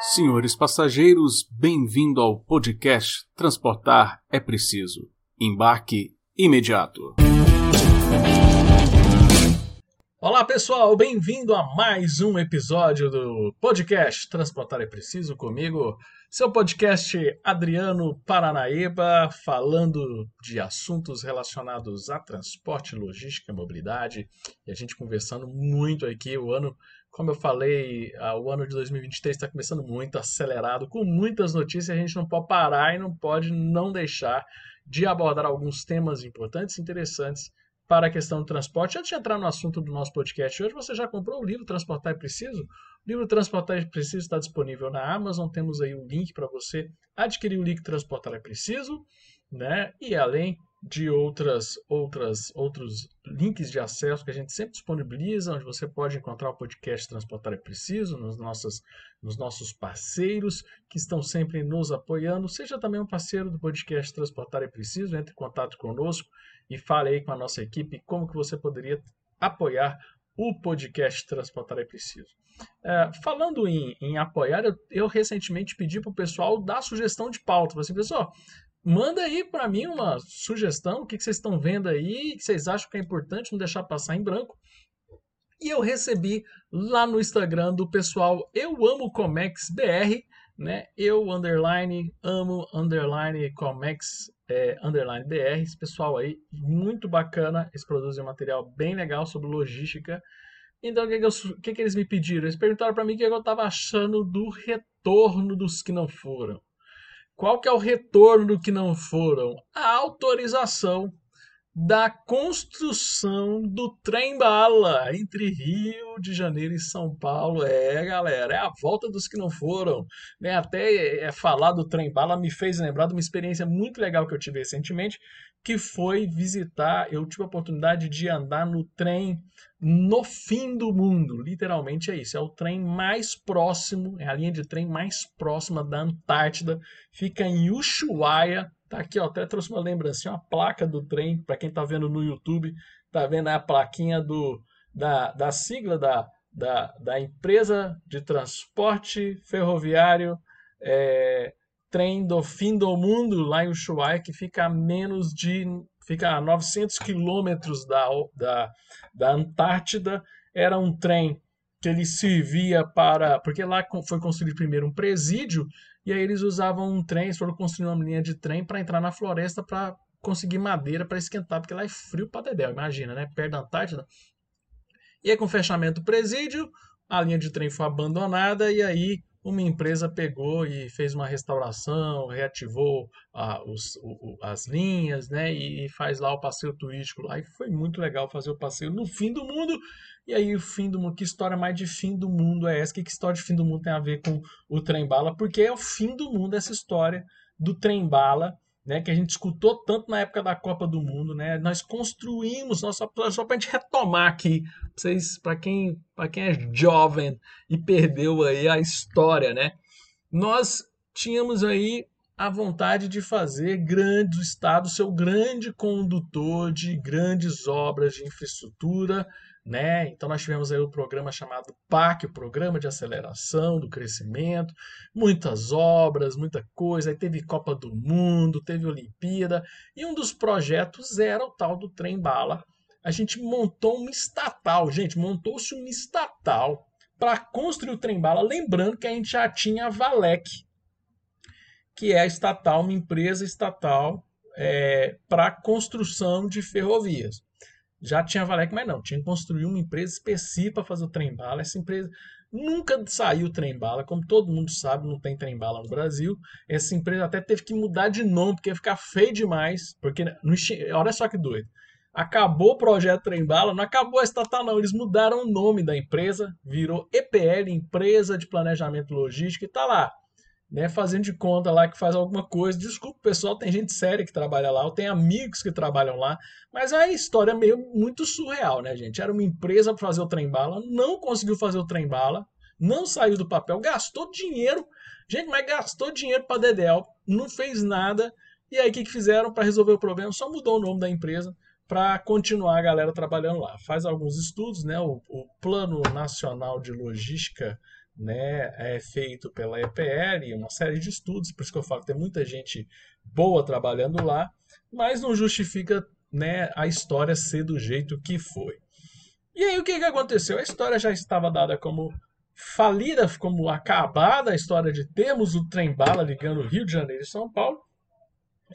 Senhores passageiros, bem-vindo ao podcast Transportar é Preciso. Embarque imediato. Olá pessoal, bem-vindo a mais um episódio do podcast Transportar é Preciso comigo, seu podcast Adriano Paranaíba, falando de assuntos relacionados a transporte, logística e mobilidade. E a gente conversando muito aqui, o ano como eu falei, o ano de 2023 está começando muito acelerado, com muitas notícias. A gente não pode parar e não pode não deixar de abordar alguns temas importantes e interessantes para a questão do transporte. Antes de entrar no assunto do nosso podcast hoje, você já comprou o livro Transportar é Preciso? O livro Transportar é Preciso está disponível na Amazon. Temos aí o um link para você adquirir o link Transportar é Preciso, né? E além de outras, outras, outros links de acesso que a gente sempre disponibiliza, onde você pode encontrar o podcast Transportar é Preciso, nos, nossas, nos nossos parceiros que estão sempre nos apoiando. Seja também um parceiro do podcast Transportar é Preciso, entre em contato conosco e fale aí com a nossa equipe como que você poderia apoiar o podcast Transportar é Preciso. É, falando em, em apoiar, eu, eu, recentemente pedi para o pessoal dar sugestão de pauta. Falei assim, pessoal, manda aí para mim uma sugestão, o que, que vocês estão vendo aí, que vocês acham que é importante não deixar passar em branco. E eu recebi lá no Instagram do pessoal Eu Amo Comex BR, né? Eu underline amo underline Comex é, underline BR. Esse pessoal aí, muito bacana, eles produzem um material bem legal sobre logística. Então, o que, que, o que, que eles me pediram? Eles perguntaram para mim o que eu estava achando do retorno dos que não foram. Qual que é o retorno do que não foram? A autorização da construção do trem-bala entre Rio de Janeiro e São Paulo. É, galera, é a volta dos que não foram. Né? Até é, falar do trem-bala me fez lembrar de uma experiência muito legal que eu tive recentemente, que foi visitar, eu tive a oportunidade de andar no trem no fim do mundo. Literalmente é isso. É o trem mais próximo, é a linha de trem mais próxima da Antártida. Fica em Ushuaia. Tá aqui, ó, até trouxe uma lembrancinha, uma placa do trem, para quem tá vendo no YouTube, tá vendo a plaquinha do, da, da sigla da, da, da empresa de transporte ferroviário é, trem do fim do mundo lá em Ushuaia, que fica a menos de fica a 900 quilômetros da, da, da Antártida. Era um trem que ele servia para. Porque lá foi construído primeiro um presídio, e aí eles usavam um trem, eles foram construir uma linha de trem para entrar na floresta para conseguir madeira para esquentar, porque lá é frio para dedéu, imagina, né? Perto da Antártida. E aí, com o fechamento do presídio, a linha de trem foi abandonada, e aí uma empresa pegou e fez uma restauração, reativou ah, os, o, as linhas, né? E, e, faz lá o passeio turístico lá. E foi muito legal fazer o passeio no fim do mundo. E aí, o fim do mundo, que história mais de fim do mundo é essa? Que, que história de fim do mundo tem a ver com o trem bala? Porque é o fim do mundo essa história do trem bala né, que a gente escutou tanto na época da Copa do Mundo, né? Nós construímos, só, só para a gente retomar aqui, para quem, quem é jovem e perdeu aí a história, né? Nós tínhamos aí a vontade de fazer grande o Estado seu grande condutor de grandes obras de infraestrutura, né? Então nós tivemos aí o programa chamado PAC, o Programa de Aceleração do Crescimento, muitas obras, muita coisa, aí teve Copa do Mundo, teve Olimpíada, e um dos projetos era o tal do trem bala. A gente montou uma estatal, gente, montou-se uma estatal para construir o trem bala, lembrando que a gente já tinha a Valec, que é a estatal, uma empresa estatal é, para construção de ferrovias. Já tinha Valec, mas não, tinha que construir uma empresa específica para fazer o trem-bala. Essa empresa nunca saiu trem-bala, como todo mundo sabe, não tem trem-bala no Brasil. Essa empresa até teve que mudar de nome, porque ia ficar feio demais. Porque, olha só que doido. Acabou o projeto Trem-Bala, não acabou a estatal, não. Eles mudaram o nome da empresa, virou EPL, Empresa de Planejamento Logístico, e tá lá né, fazendo de conta lá que faz alguma coisa. Desculpa, pessoal, tem gente séria que trabalha lá, eu tenho amigos que trabalham lá, mas é a história meio muito surreal, né, gente? Era uma empresa para fazer o trem bala, não conseguiu fazer o trem bala, não saiu do papel, gastou dinheiro, gente, mas gastou dinheiro para Dedel, não fez nada. E aí o que, que fizeram para resolver o problema? Só mudou o nome da empresa para continuar a galera trabalhando lá. Faz alguns estudos, né? O, o Plano Nacional de Logística né, é feito pela EPL, uma série de estudos, por isso que eu falo que tem muita gente boa trabalhando lá, mas não justifica né, a história ser do jeito que foi. E aí o que, que aconteceu? A história já estava dada como falida, como acabada, a história de termos o trem-bala ligando Rio de Janeiro e São Paulo.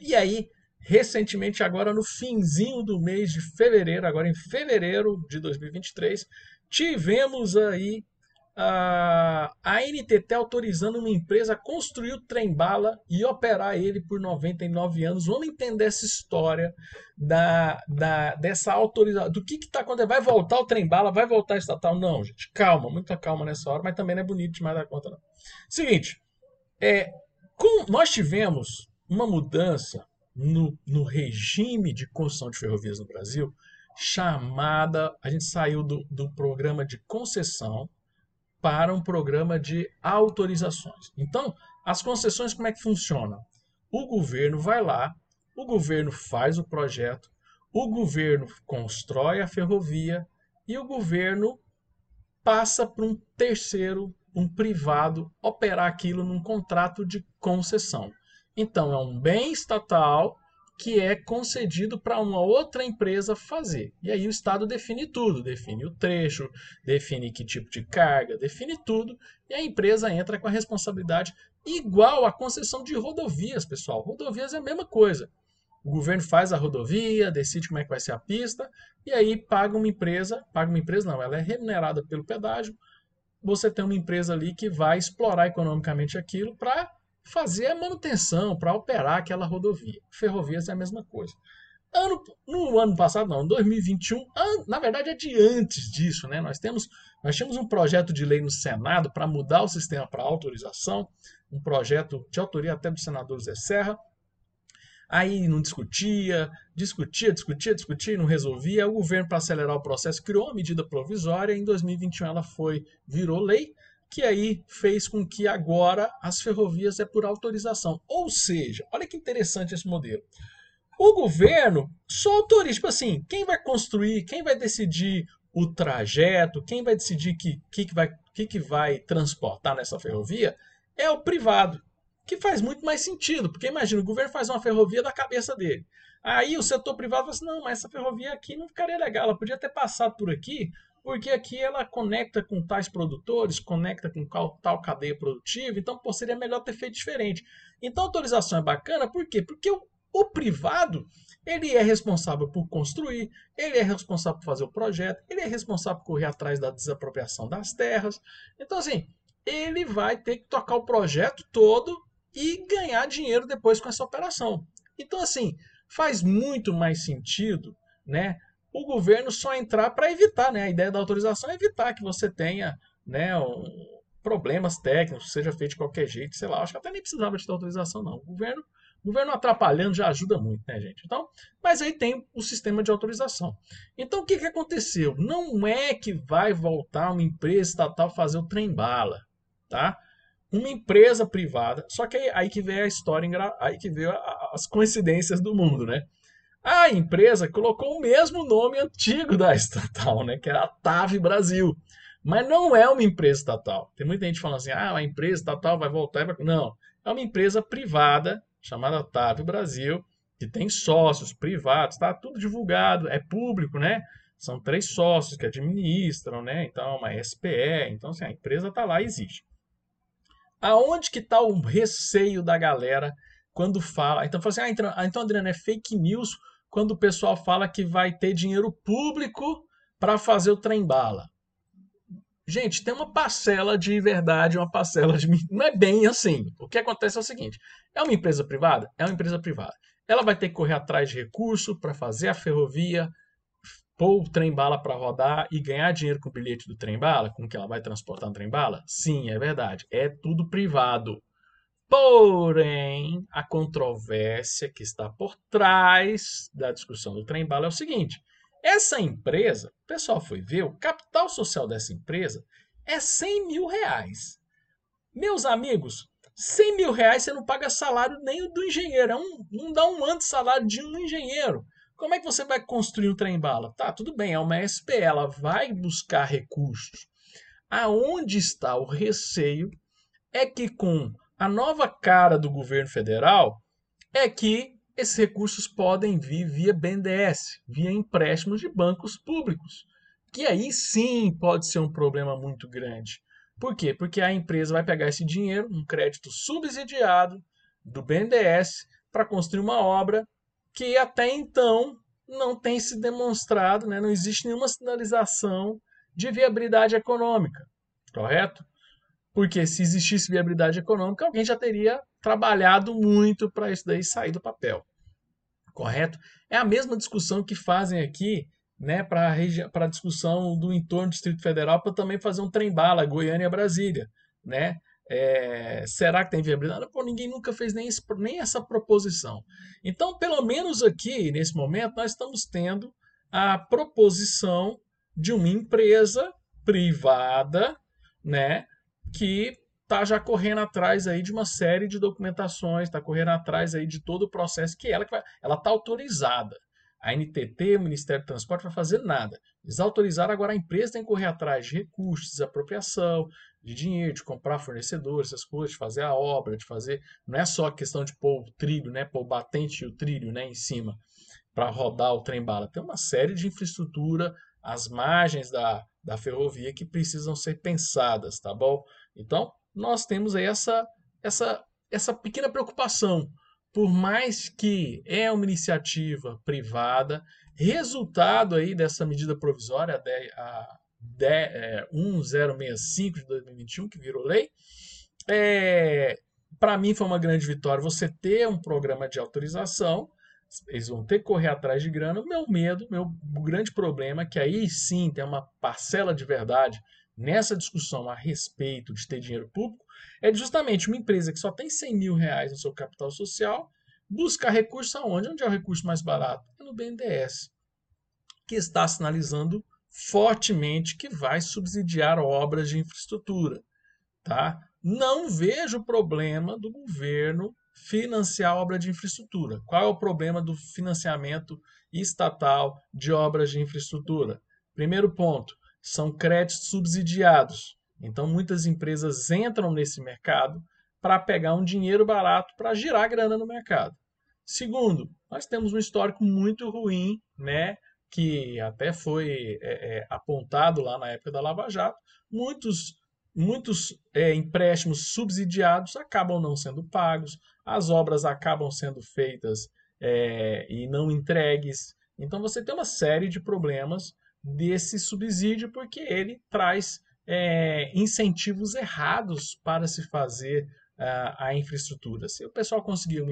E aí, recentemente, agora no finzinho do mês de fevereiro, agora em fevereiro de 2023, tivemos aí a, NTT autorizando uma empresa a construir o trem-bala e operar ele por 99 anos. Vamos entender essa história da, da, dessa autorização. Do que está acontecendo? Vai voltar o trem-bala? Vai voltar a estatal? Não, gente. Calma, muita calma nessa hora, mas também não é bonito demais da conta, não. Seguinte, é, com, nós tivemos uma mudança no, no regime de construção de ferrovias no Brasil chamada. A gente saiu do, do programa de concessão para um programa de autorizações. Então, as concessões como é que funciona? O governo vai lá, o governo faz o projeto, o governo constrói a ferrovia e o governo passa para um terceiro, um privado, operar aquilo num contrato de concessão. Então, é um bem estatal que é concedido para uma outra empresa fazer. E aí o Estado define tudo, define o trecho, define que tipo de carga, define tudo, e a empresa entra com a responsabilidade igual à concessão de rodovias, pessoal. Rodovias é a mesma coisa. O governo faz a rodovia, decide como é que vai ser a pista, e aí paga uma empresa, paga uma empresa não, ela é remunerada pelo pedágio. Você tem uma empresa ali que vai explorar economicamente aquilo para fazer a manutenção, para operar aquela rodovia. Ferrovias é a mesma coisa. Ano, no ano passado, não, em 2021, an, na verdade é de antes disso, né? Nós temos, nós tínhamos um projeto de lei no Senado para mudar o sistema para autorização, um projeto de autoria até do senador Zé Serra. Aí não discutia, discutia, discutia, discutia, não resolvia. O governo, para acelerar o processo, criou uma medida provisória. Em 2021 ela foi, virou lei que aí fez com que agora as ferrovias é por autorização. Ou seja, olha que interessante esse modelo. O governo só autoriza, tipo assim, quem vai construir, quem vai decidir o trajeto, quem vai decidir que que, que, vai, que, que vai transportar nessa ferrovia é o privado, que faz muito mais sentido, porque imagina, o governo faz uma ferrovia da cabeça dele. Aí o setor privado fala assim, não, mas essa ferrovia aqui não ficaria legal, ela podia ter passado por aqui, porque aqui ela conecta com tais produtores, conecta com tal cadeia produtiva, então pô, seria melhor ter feito diferente. Então a autorização é bacana, por quê? Porque o, o privado ele é responsável por construir, ele é responsável por fazer o projeto, ele é responsável por correr atrás da desapropriação das terras. Então, assim, ele vai ter que tocar o projeto todo e ganhar dinheiro depois com essa operação. Então, assim, faz muito mais sentido, né? O governo só entrar para evitar, né? A ideia da autorização é evitar que você tenha, né, um, problemas técnicos, seja feito de qualquer jeito, sei lá. Acho que até nem precisava de autorização, não. O governo, o governo atrapalhando já ajuda muito, né, gente? Então, mas aí tem o sistema de autorização. Então, o que, que aconteceu? Não é que vai voltar uma empresa estatal fazer o trem-bala, tá? Uma empresa privada, só que aí, aí que vem a história, aí que veio as coincidências do mundo, né? A empresa colocou o mesmo nome antigo da estatal, né, que era a TAV Brasil. Mas não é uma empresa estatal. Tem muita gente falando assim: ah, a empresa estatal vai voltar. Vai... Não. É uma empresa privada chamada TAV Brasil, que tem sócios privados, está tudo divulgado, é público, né? São três sócios que administram, né? Então, uma SPE. Então, assim, a empresa está lá e existe. Aonde que está o receio da galera quando fala? Então, fala assim, ah, então, ah, então Adriano, é fake news quando o pessoal fala que vai ter dinheiro público para fazer o trem bala. Gente, tem uma parcela de verdade, uma parcela de. Não é bem assim. O que acontece é o seguinte: é uma empresa privada? É uma empresa privada. Ela vai ter que correr atrás de recurso para fazer a ferrovia, pôr o trem-bala para rodar e ganhar dinheiro com o bilhete do trem-bala, com que ela vai transportar um trem-bala? Sim, é verdade. É tudo privado. Porém, a controvérsia que está por trás da discussão do trem-bala é o seguinte: essa empresa, o pessoal foi ver, o capital social dessa empresa é 100 mil reais. Meus amigos, 100 mil reais você não paga salário nem do engenheiro, é um, não dá um ano de salário de um engenheiro. Como é que você vai construir um trem-bala? Tá, tudo bem, é uma SP, ela vai buscar recursos. aonde está o receio é que com a nova cara do governo federal é que esses recursos podem vir via BNDES, via empréstimos de bancos públicos, que aí sim pode ser um problema muito grande. Por quê? Porque a empresa vai pegar esse dinheiro, um crédito subsidiado do BNDES, para construir uma obra que até então não tem se demonstrado, né? não existe nenhuma sinalização de viabilidade econômica, correto? Porque se existisse viabilidade econômica, alguém já teria trabalhado muito para isso daí sair do papel, correto? É a mesma discussão que fazem aqui né, para a discussão do entorno do Distrito Federal para também fazer um trem-bala Goiânia-Brasília, né? É, será que tem viabilidade? Pô, ninguém nunca fez nem, esse, nem essa proposição. Então, pelo menos aqui, nesse momento, nós estamos tendo a proposição de uma empresa privada, né, que está já correndo atrás aí de uma série de documentações, está correndo atrás aí de todo o processo que ela que vai, ela está autorizada. A NTT, o Ministério do Transporte, vai fazer nada. Eles autorizaram, agora a empresa tem que correr atrás de recursos, de apropriação, de dinheiro, de comprar fornecedores, essas coisas, de fazer a obra, de fazer. Não é só questão de pôr o trilho, né? Pôr o batente e o trilho né, em cima para rodar o trem-bala. Tem uma série de infraestrutura, as margens da, da ferrovia que precisam ser pensadas, tá bom? Então, nós temos aí essa, essa, essa pequena preocupação por mais que é uma iniciativa privada, resultado aí dessa medida provisória, a, 1065 é, de 2021, que virou lei, é, para mim foi uma grande vitória você ter um programa de autorização, eles vão ter que correr atrás de grana. Meu medo, meu grande problema, é que aí sim tem uma parcela de verdade nessa discussão a respeito de ter dinheiro público, é justamente uma empresa que só tem 100 mil reais no seu capital social buscar recurso aonde? Onde é o recurso mais barato? É no BNDES, que está sinalizando fortemente que vai subsidiar obras de infraestrutura. Tá? Não vejo problema do governo financiar obra de infraestrutura. Qual é o problema do financiamento estatal de obras de infraestrutura? Primeiro ponto, são créditos subsidiados. Então, muitas empresas entram nesse mercado para pegar um dinheiro barato para girar grana no mercado. Segundo, nós temos um histórico muito ruim, né, que até foi é, é, apontado lá na época da Lava Jato. Muitos, muitos é, empréstimos subsidiados acabam não sendo pagos, as obras acabam sendo feitas é, e não entregues. Então você tem uma série de problemas desse subsídio porque ele traz é, incentivos errados para se fazer uh, a infraestrutura. Se o pessoal conseguir um,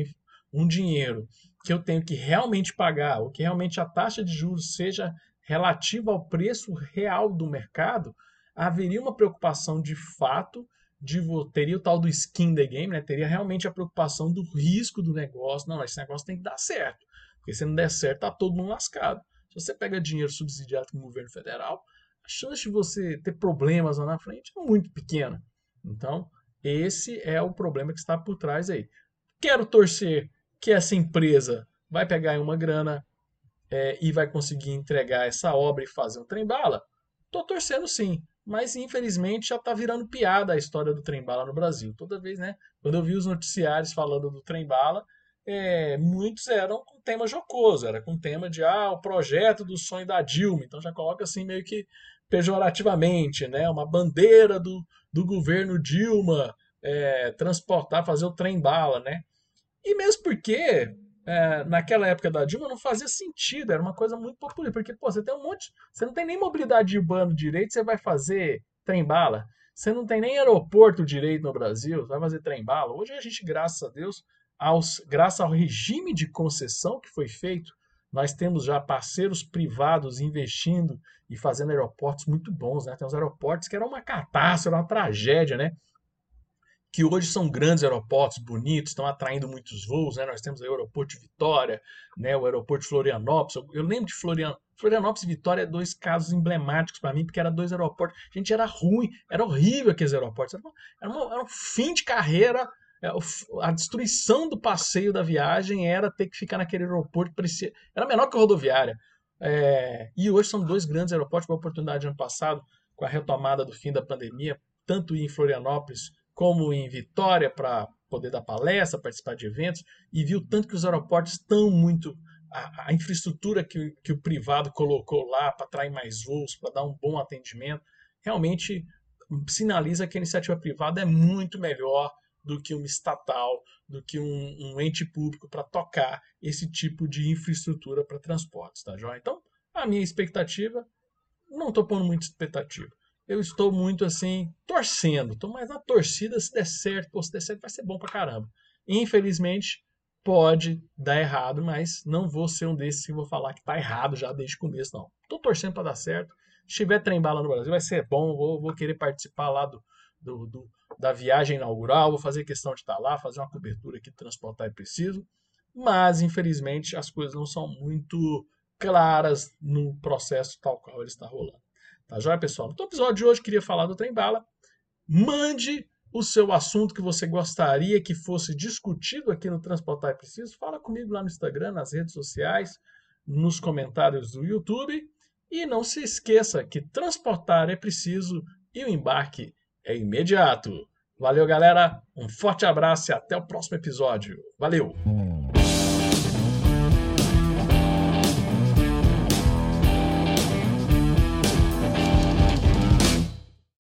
um dinheiro que eu tenho que realmente pagar, ou que realmente a taxa de juros seja relativa ao preço real do mercado, haveria uma preocupação de fato de teria o tal do skin the game, né? Teria realmente a preocupação do risco do negócio. Não, esse negócio tem que dar certo. Porque se não der certo, tá todo mundo lascado. Se você pega dinheiro subsidiado com o governo federal, a chance de você ter problemas lá na frente é muito pequena. Então, esse é o problema que está por trás aí. Quero torcer que essa empresa vai pegar uma grana é, e vai conseguir entregar essa obra e fazer um trem-bala? Tô torcendo sim, mas infelizmente já está virando piada a história do trem-bala no Brasil. Toda vez, né? Quando eu vi os noticiários falando do trem-bala, é, muitos eram com tema jocoso, era com tema de ah, o projeto do sonho da Dilma. Então já coloca assim meio que pejorativamente, né? Uma bandeira do, do governo Dilma é, transportar, fazer o trem-bala, né? E mesmo porque é, naquela época da Dilma não fazia sentido, era uma coisa muito popular, porque pô, você tem um monte, você não tem nem mobilidade urbana direito, você vai fazer trem-bala. Você não tem nem aeroporto direito no Brasil, vai fazer trem-bala. Hoje a gente, graças a Deus, aos, graças ao regime de concessão que foi feito, nós temos já parceiros privados investindo e fazendo aeroportos muito bons, né? Tem uns aeroportos que eram uma catástrofe, uma tragédia, né? Que hoje são grandes aeroportos, bonitos, estão atraindo muitos voos, né? Nós temos o aeroporto de Vitória, né? O aeroporto de Florianópolis. Eu lembro de Florian... Florianópolis e Vitória, dois casos emblemáticos para mim, porque eram dois aeroportos. Gente, era ruim, era horrível aqueles aeroportos. Era, uma, era, uma, era um fim de carreira é, a destruição do passeio da viagem era ter que ficar naquele aeroporto, era menor que a rodoviária. É, e hoje são dois grandes aeroportos, uma oportunidade ano passado, com a retomada do fim da pandemia, tanto em Florianópolis como em Vitória, para poder dar palestra, participar de eventos, e viu tanto que os aeroportos estão muito. A, a infraestrutura que, que o privado colocou lá para atrair mais voos, para dar um bom atendimento, realmente sinaliza que a iniciativa privada é muito melhor do que uma estatal, do que um, um ente público para tocar esse tipo de infraestrutura para transportes, tá joia? Então, a minha expectativa, não estou pondo muita expectativa. Eu estou muito assim, torcendo. Estou mais na torcida, se der certo, pô, se der certo, vai ser bom pra caramba. Infelizmente, pode dar errado, mas não vou ser um desses que vou falar que tá errado já desde o começo, não. Estou torcendo para dar certo. Se tiver trem bala no Brasil, vai ser bom. Vou, vou querer participar lá do, do, do, da viagem inaugural, vou fazer questão de estar lá, fazer uma cobertura aqui, transportar é preciso. Mas, infelizmente, as coisas não são muito claras no processo tal qual ele está rolando. Tá joia, pessoal? No episódio de hoje, queria falar do trem bala. Mande o seu assunto que você gostaria que fosse discutido aqui no Transportar é Preciso. Fala comigo lá no Instagram, nas redes sociais, nos comentários do YouTube. E não se esqueça que transportar é preciso e o embarque é imediato. Valeu, galera. Um forte abraço e até o próximo episódio. Valeu!